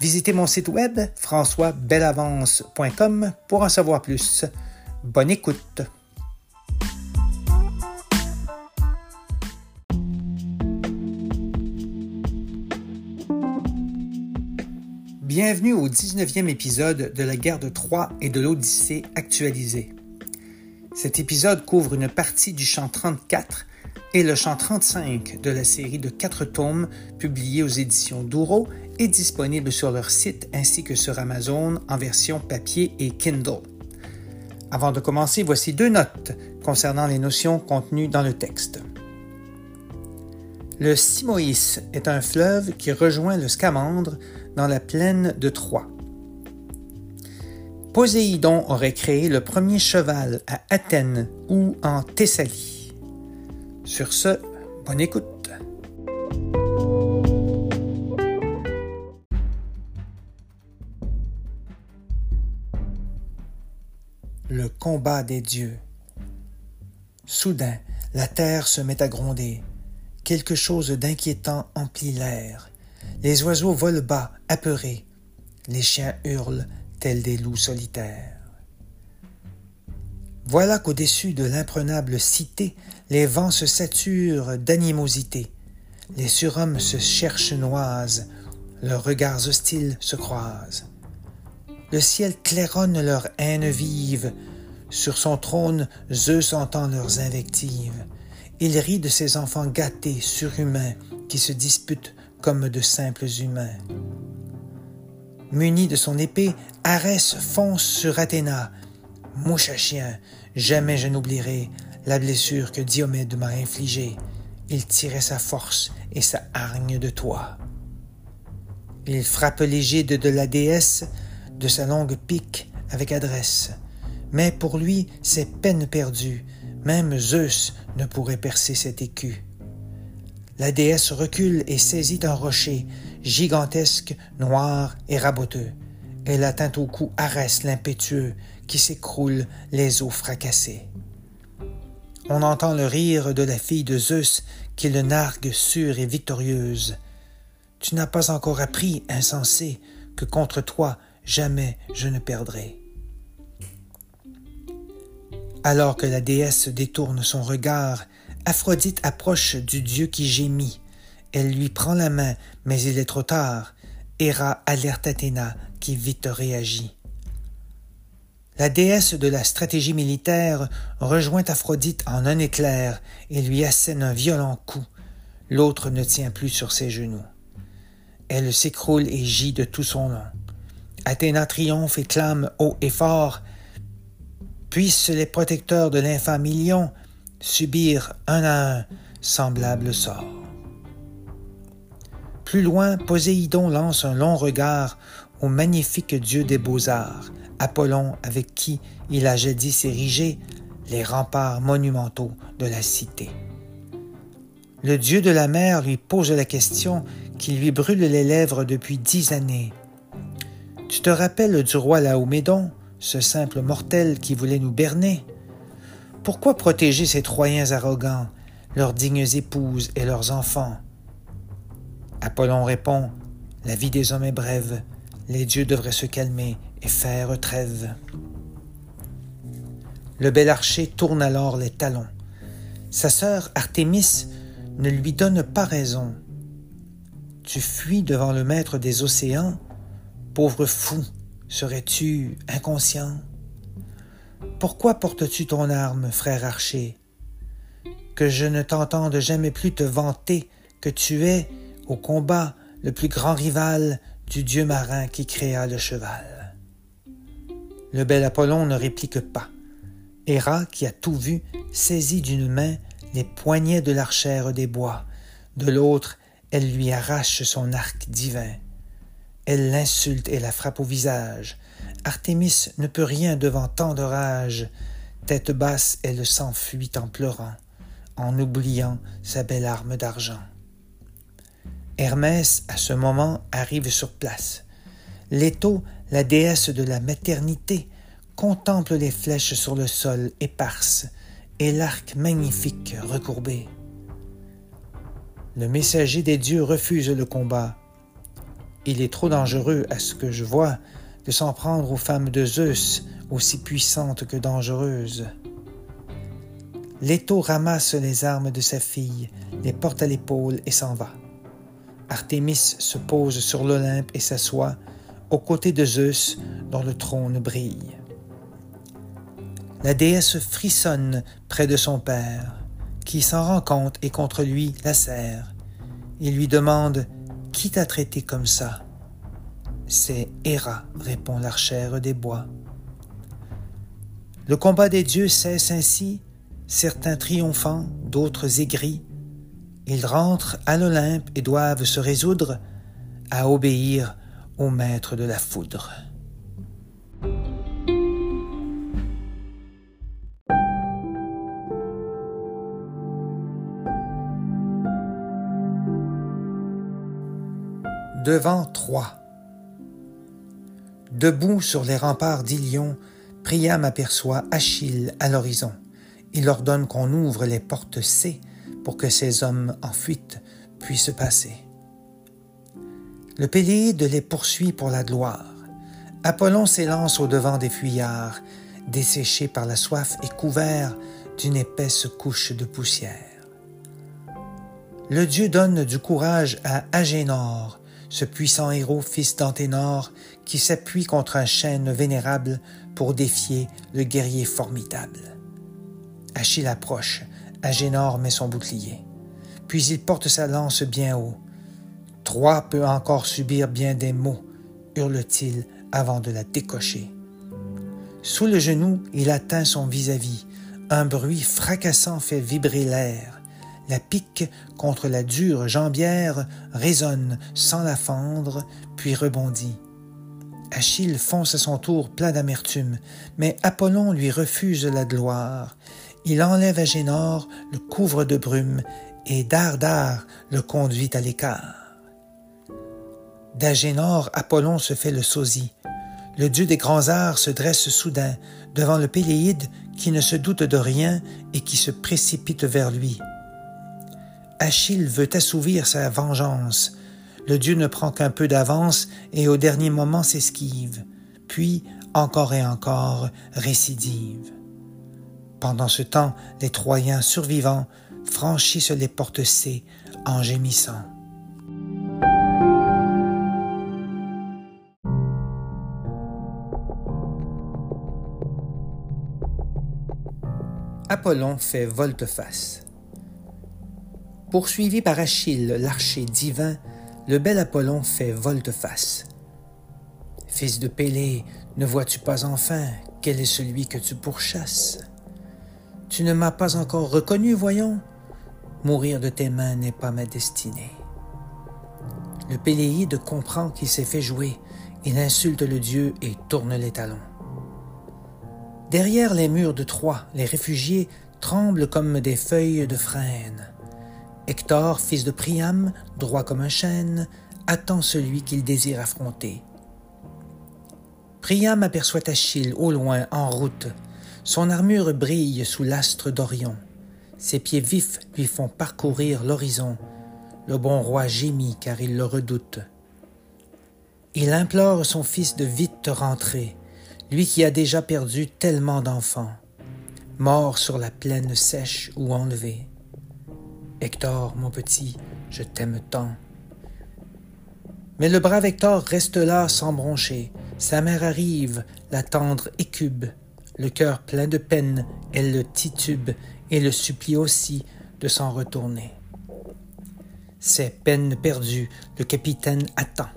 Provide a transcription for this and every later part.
Visitez mon site web françoisbelavance.com pour en savoir plus. Bonne écoute. Bienvenue au 19e épisode de la guerre de Troie et de l'Odyssée actualisée. Cet épisode couvre une partie du chant 34 et le chant 35 de la série de quatre tomes publiés aux éditions Douro et disponible sur leur site ainsi que sur Amazon en version papier et Kindle. Avant de commencer, voici deux notes concernant les notions contenues dans le texte. Le Simoïs est un fleuve qui rejoint le Scamandre dans la plaine de Troie. Poséidon aurait créé le premier cheval à Athènes ou en Thessalie. Sur ce, bonne écoute. Combat des dieux. Soudain, la terre se met à gronder. Quelque chose d'inquiétant emplit l'air. Les oiseaux volent bas, apeurés. Les chiens hurlent tels des loups solitaires. Voilà qu'au-dessus de l'imprenable cité, les vents se saturent d'animosité. Les surhommes se cherchent noisent, leurs regards hostiles se croisent. Le ciel claironne leur haine vive, sur son trône Zeus entend leurs invectives. Il rit de ses enfants gâtés, surhumains, qui se disputent comme de simples humains. Muni de son épée, Arès fonce sur Athéna. Mouche à chien, Jamais je n'oublierai la blessure que Diomède m'a infligée. Il tirait sa force et sa hargne de toi. Il frappe l'égide de la déesse de sa longue pique avec adresse. Mais pour lui, c'est peine perdue. Même Zeus ne pourrait percer cet écu. La déesse recule et saisit un rocher, gigantesque, noir et raboteux. Elle atteint au cou Arès l'impétueux, qui s'écroule, les os fracassés. On entend le rire de la fille de Zeus qui le nargue sûre et victorieuse. Tu n'as pas encore appris, insensé, que contre toi jamais je ne perdrai. Alors que la déesse détourne son regard, Aphrodite approche du dieu qui gémit. Elle lui prend la main, mais il est trop tard. Héra alerte Athéna, qui vite réagit. La déesse de la stratégie militaire rejoint Aphrodite en un éclair et lui assène un violent coup. L'autre ne tient plus sur ses genoux. Elle s'écroule et gît de tout son long. Athéna triomphe et clame haut et fort. Puissent les protecteurs de l'infâme subir un à un semblable sort. Plus loin, Poséidon lance un long regard au magnifique dieu des beaux-arts, Apollon avec qui il a jadis érigé les remparts monumentaux de la cité. Le dieu de la mer lui pose la question qui lui brûle les lèvres depuis dix années. Tu te rappelles du roi Laomédon, ce simple mortel qui voulait nous berner? Pourquoi protéger ces Troyens arrogants, leurs dignes épouses et leurs enfants? Apollon répond, La vie des hommes est brève, les dieux devraient se calmer et faire trêve. Le bel archer tourne alors les talons. Sa sœur Artémis ne lui donne pas raison. Tu fuis devant le maître des océans, pauvre fou, serais-tu inconscient? Pourquoi portes-tu ton arme, frère archer? Que je ne t'entende jamais plus te vanter que tu es, au combat, le plus grand rival du dieu marin qui créa le cheval. Le bel Apollon ne réplique pas. Héra, qui a tout vu, saisit d'une main les poignets de l'archère des bois, de l'autre, elle lui arrache son arc divin. Elle l'insulte et la frappe au visage. Artémis ne peut rien devant tant de rage. Tête basse, elle s'enfuit en pleurant, en oubliant sa belle arme d'argent. Hermès, à ce moment, arrive sur place. Leto, la déesse de la maternité, contemple les flèches sur le sol éparses et l'arc magnifique recourbé. Le messager des dieux refuse le combat. Il est trop dangereux, à ce que je vois, de s'en prendre aux femmes de Zeus, aussi puissantes que dangereuses. Leto ramasse les armes de sa fille, les porte à l'épaule et s'en va. Artémis se pose sur l'Olympe et s'assoit, aux côtés de Zeus, dont le trône brille. La déesse frissonne près de son père, qui s'en rend compte et contre lui la serre. Il lui demande Qui t'a traité comme ça? C'est Héra, répond l'archère des bois. Le combat des dieux cesse ainsi, certains triomphants, d'autres aigris, ils rentrent à l'Olympe et doivent se résoudre à obéir au maître de la foudre. Devant Troie. Debout sur les remparts d'Ilion, Priam aperçoit Achille à l'horizon. Il ordonne qu'on ouvre les portes C pour que ces hommes en fuite puissent passer. Le Péléide les poursuit pour la gloire. Apollon s'élance au devant des fuyards, desséchés par la soif et couverts d'une épaisse couche de poussière. Le dieu donne du courage à Agénor, ce puissant héros fils d'Anténor qui s'appuie contre un chêne vénérable pour défier le guerrier formidable. Achille approche, Agénor met son bouclier. Puis il porte sa lance bien haut. Troie peut encore subir bien des maux, hurle-t-il avant de la décocher. Sous le genou, il atteint son vis-à-vis. Un bruit fracassant fait vibrer l'air. La pique contre la dure jambière résonne sans la fendre, puis rebondit. Achille fonce à son tour plein d'amertume, mais Apollon lui refuse la gloire. Il enlève Agénor, le couvre de brume, et Dardar le conduit à l'écart. D'Agénor, Apollon se fait le sosie. Le dieu des grands arts se dresse soudain devant le Péléide qui ne se doute de rien et qui se précipite vers lui. Achille veut assouvir sa vengeance. Le dieu ne prend qu'un peu d'avance et au dernier moment s'esquive, puis, encore et encore, récidive. Pendant ce temps, les Troyens survivants franchissent les portes C en gémissant. Apollon fait volte-face. Poursuivi par Achille, l'archer divin, le bel Apollon fait volte-face. Fils de Pélée, ne vois-tu pas enfin quel est celui que tu pourchasses? Tu ne m'as pas encore reconnu, voyons. Mourir de tes mains n'est pas ma destinée. Le Péléide comprend qu'il s'est fait jouer. Il insulte le dieu et tourne les talons. Derrière les murs de Troie, les réfugiés tremblent comme des feuilles de frêne. Hector, fils de Priam, droit comme un chêne, attend celui qu'il désire affronter. Priam aperçoit Achille au loin, en route. Son armure brille sous l'astre d'Orion. Ses pieds vifs lui font parcourir l'horizon. Le bon roi gémit car il le redoute. Il implore son fils de vite rentrer, lui qui a déjà perdu tellement d'enfants, mort sur la plaine sèche ou enlevé. Hector, mon petit, je t'aime tant. Mais le brave Hector reste là sans broncher. Sa mère arrive, la tendre écube, le cœur plein de peine, elle le titube et le supplie aussi de s'en retourner. Ses peines perdues, le capitaine attend.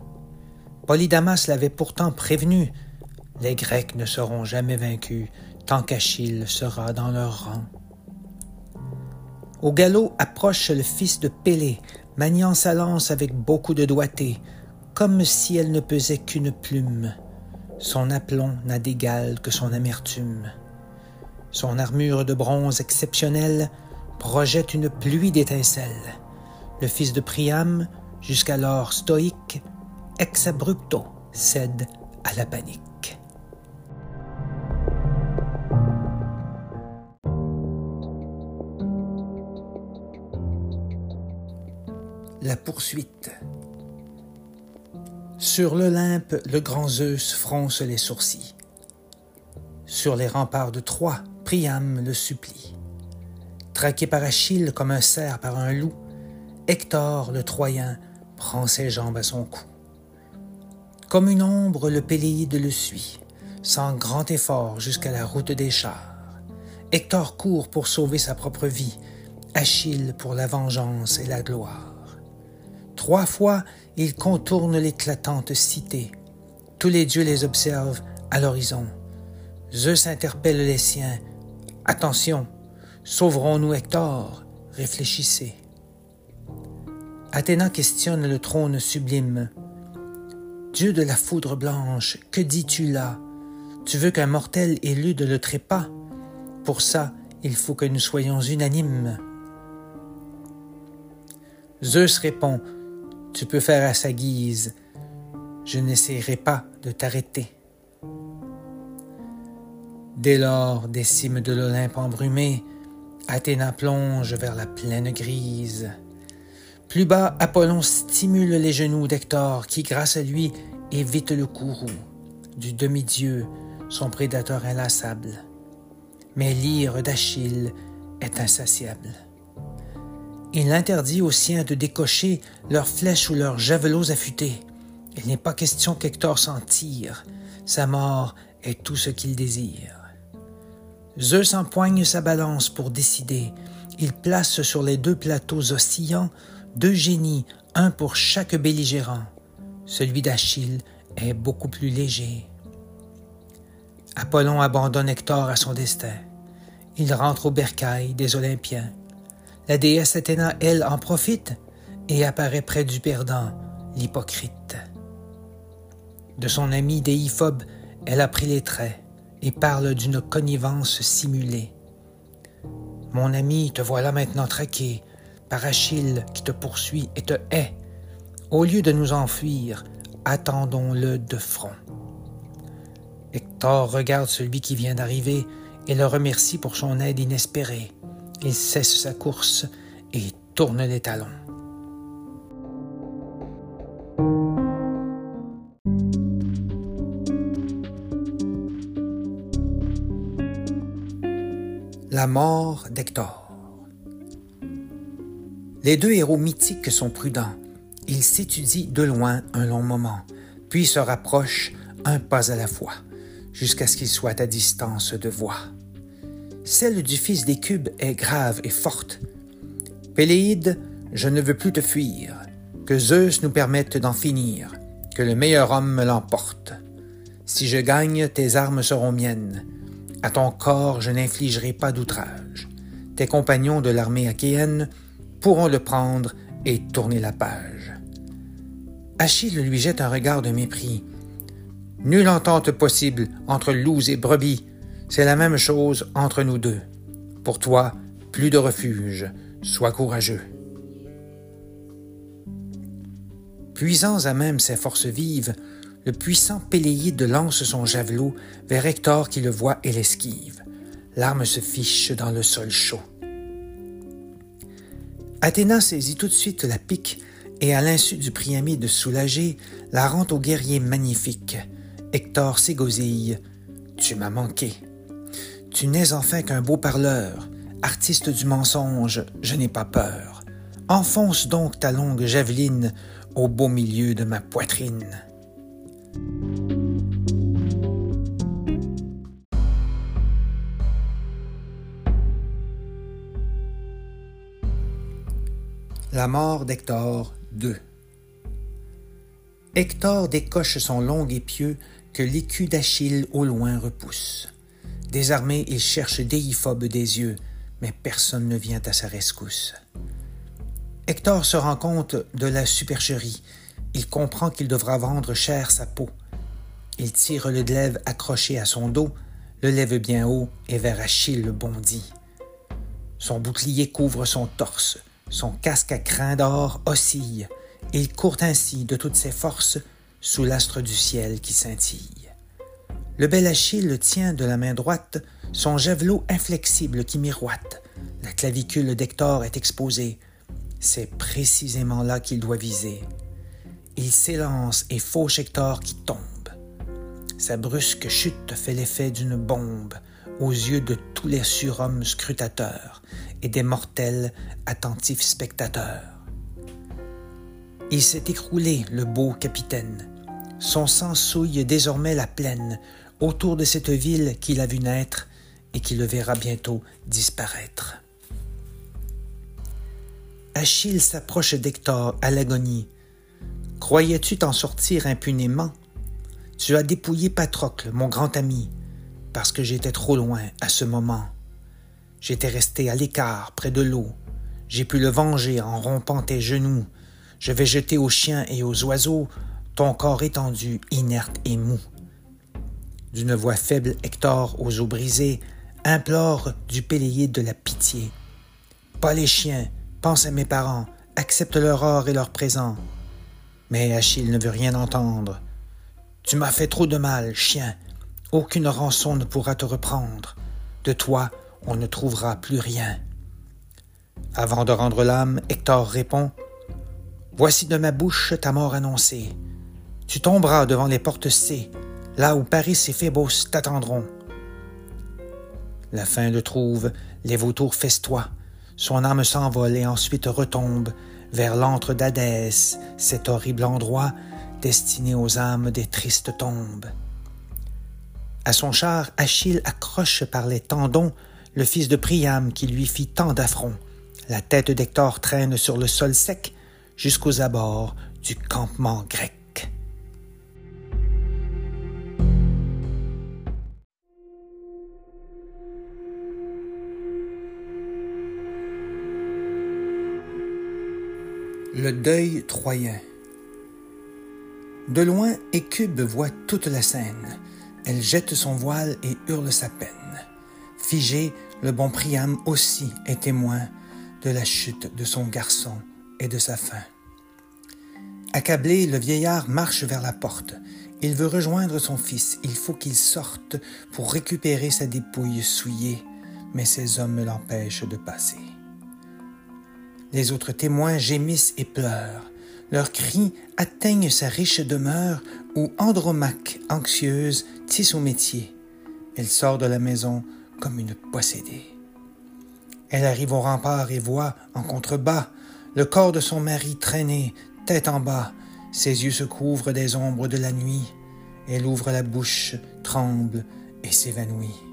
Polydamas l'avait pourtant prévenu. Les Grecs ne seront jamais vaincus tant qu'Achille sera dans leur rang. Au galop approche le fils de Pélée, maniant sa lance avec beaucoup de doigté, comme si elle ne pesait qu'une plume. Son aplomb n'a d'égal que son amertume. Son armure de bronze exceptionnelle projette une pluie d'étincelles. Le fils de Priam, jusqu'alors stoïque, ex abrupto cède à la panique. Poursuite. Sur l'Olympe, le grand Zeus fronce les sourcils. Sur les remparts de Troie, Priam le supplie. Traqué par Achille comme un cerf par un loup, Hector le Troyen prend ses jambes à son cou. Comme une ombre, le Péléide le suit, sans grand effort jusqu'à la route des chars. Hector court pour sauver sa propre vie, Achille pour la vengeance et la gloire. Trois fois, il contourne l'éclatante cité. Tous les dieux les observent à l'horizon. Zeus interpelle les siens. Attention, sauverons-nous Hector? Réfléchissez. Athéna questionne le trône sublime. Dieu de la foudre blanche, que dis-tu là? Tu veux qu'un mortel élude le trépas? Pour ça, il faut que nous soyons unanimes. Zeus répond tu peux faire à sa guise. Je n'essaierai pas de t'arrêter. Dès lors, des cimes de l'Olympe embrumées, Athéna plonge vers la plaine grise. Plus bas, Apollon stimule les genoux d'Hector, qui, grâce à lui, évite le courroux du demi-dieu, son prédateur inlassable. Mais l'ire d'Achille est insatiable. Il interdit aux siens de décocher leurs flèches ou leurs javelots affûtés. Il n'est pas question qu'Hector s'en tire. Sa mort est tout ce qu'il désire. Zeus empoigne sa balance pour décider. Il place sur les deux plateaux oscillants deux génies, un pour chaque belligérant. Celui d'Achille est beaucoup plus léger. Apollon abandonne Hector à son destin. Il rentre au bercail des Olympiens. La déesse Athéna, elle, en profite et apparaît près du perdant, l'hypocrite. De son ami déiphobe, elle a pris les traits et parle d'une connivence simulée. Mon ami, te voilà maintenant traqué par Achille qui te poursuit et te hait. Au lieu de nous enfuir, attendons-le de front. Hector regarde celui qui vient d'arriver et le remercie pour son aide inespérée. Il cesse sa course et tourne les talons. La mort d'Hector. Les deux héros mythiques sont prudents. Ils s'étudient de loin un long moment, puis se rapprochent un pas à la fois, jusqu'à ce qu'ils soient à distance de voix. Celle du fils des cubes est grave et forte. Péléide, je ne veux plus te fuir. Que Zeus nous permette d'en finir. Que le meilleur homme me l'emporte. Si je gagne, tes armes seront miennes. À ton corps, je n'infligerai pas d'outrage. Tes compagnons de l'armée achéenne pourront le prendre et tourner la page. Achille lui jette un regard de mépris. Nulle entente possible entre loups et brebis. C'est la même chose entre nous deux. Pour toi, plus de refuge. Sois courageux. Puisant à même ses forces vives, le puissant Péléide lance son javelot vers Hector qui le voit et l'esquive. L'arme se fiche dans le sol chaud. Athéna saisit tout de suite la pique et, à l'insu du Priamide soulagé, la rend au guerrier magnifique. Hector s'égosille. Tu m'as manqué. Tu n'es enfin qu'un beau parleur, artiste du mensonge, je n'ai pas peur. Enfonce donc ta longue javeline au beau milieu de ma poitrine. La mort d'Hector 2 Hector décoche son long épieu que l'écu d'Achille au loin repousse. Désarmé, il cherche Déiphobe des yeux, mais personne ne vient à sa rescousse. Hector se rend compte de la supercherie. Il comprend qu'il devra vendre cher sa peau. Il tire le glaive accroché à son dos, le lève bien haut et vers Achille bondit. Son bouclier couvre son torse, son casque à crin d'or oscille. Il court ainsi de toutes ses forces sous l'astre du ciel qui scintille. Le bel Achille tient de la main droite son javelot inflexible qui miroite. La clavicule d'Hector est exposée. C'est précisément là qu'il doit viser. Il s'élance et fauche Hector qui tombe. Sa brusque chute fait l'effet d'une bombe aux yeux de tous les surhommes scrutateurs et des mortels attentifs spectateurs. Il s'est écroulé, le beau capitaine. Son sang souille désormais la plaine autour de cette ville qu'il a vu naître et qui le verra bientôt disparaître. Achille s'approche d'Hector à l'agonie. Croyais-tu t'en sortir impunément? Tu as dépouillé Patrocle, mon grand ami, parce que j'étais trop loin à ce moment. J'étais resté à l'écart près de l'eau. J'ai pu le venger en rompant tes genoux je vais jeter aux chiens et aux oiseaux ton corps étendu, inerte et mou. D'une voix faible, Hector, aux os brisés, implore du Péléide de la pitié. Pas les chiens, pense à mes parents, accepte leur or et leur présent. Mais Achille ne veut rien entendre. Tu m'as fait trop de mal, chien. Aucune rançon ne pourra te reprendre. De toi, on ne trouvera plus rien. Avant de rendre l'âme, Hector répond Voici de ma bouche ta mort annoncée. Tu tomberas devant les portes C, là où Paris et Phébos t'attendront. La fin le trouve, les vautours festoient, son âme s'envole et ensuite retombe vers l'antre d'Hadès, cet horrible endroit destiné aux âmes des tristes tombes. À son char, Achille accroche par les tendons le fils de Priam qui lui fit tant d'affronts. La tête d'Hector traîne sur le sol sec, jusqu'aux abords du campement grec. Le deuil troyen. De loin, Écube voit toute la scène. Elle jette son voile et hurle sa peine. Figé, le bon Priam aussi est témoin de la chute de son garçon et de sa fin. Accablé, le vieillard marche vers la porte. Il veut rejoindre son fils. Il faut qu'il sorte pour récupérer sa dépouille souillée, mais ses hommes l'empêchent de passer. Les autres témoins gémissent et pleurent. Leurs cris atteignent sa riche demeure où Andromaque, anxieuse, tisse son métier. Elle sort de la maison comme une possédée. Elle arrive au rempart et voit, en contrebas, le corps de son mari traîné, tête en bas, ses yeux se couvrent des ombres de la nuit. Elle ouvre la bouche, tremble et s'évanouit.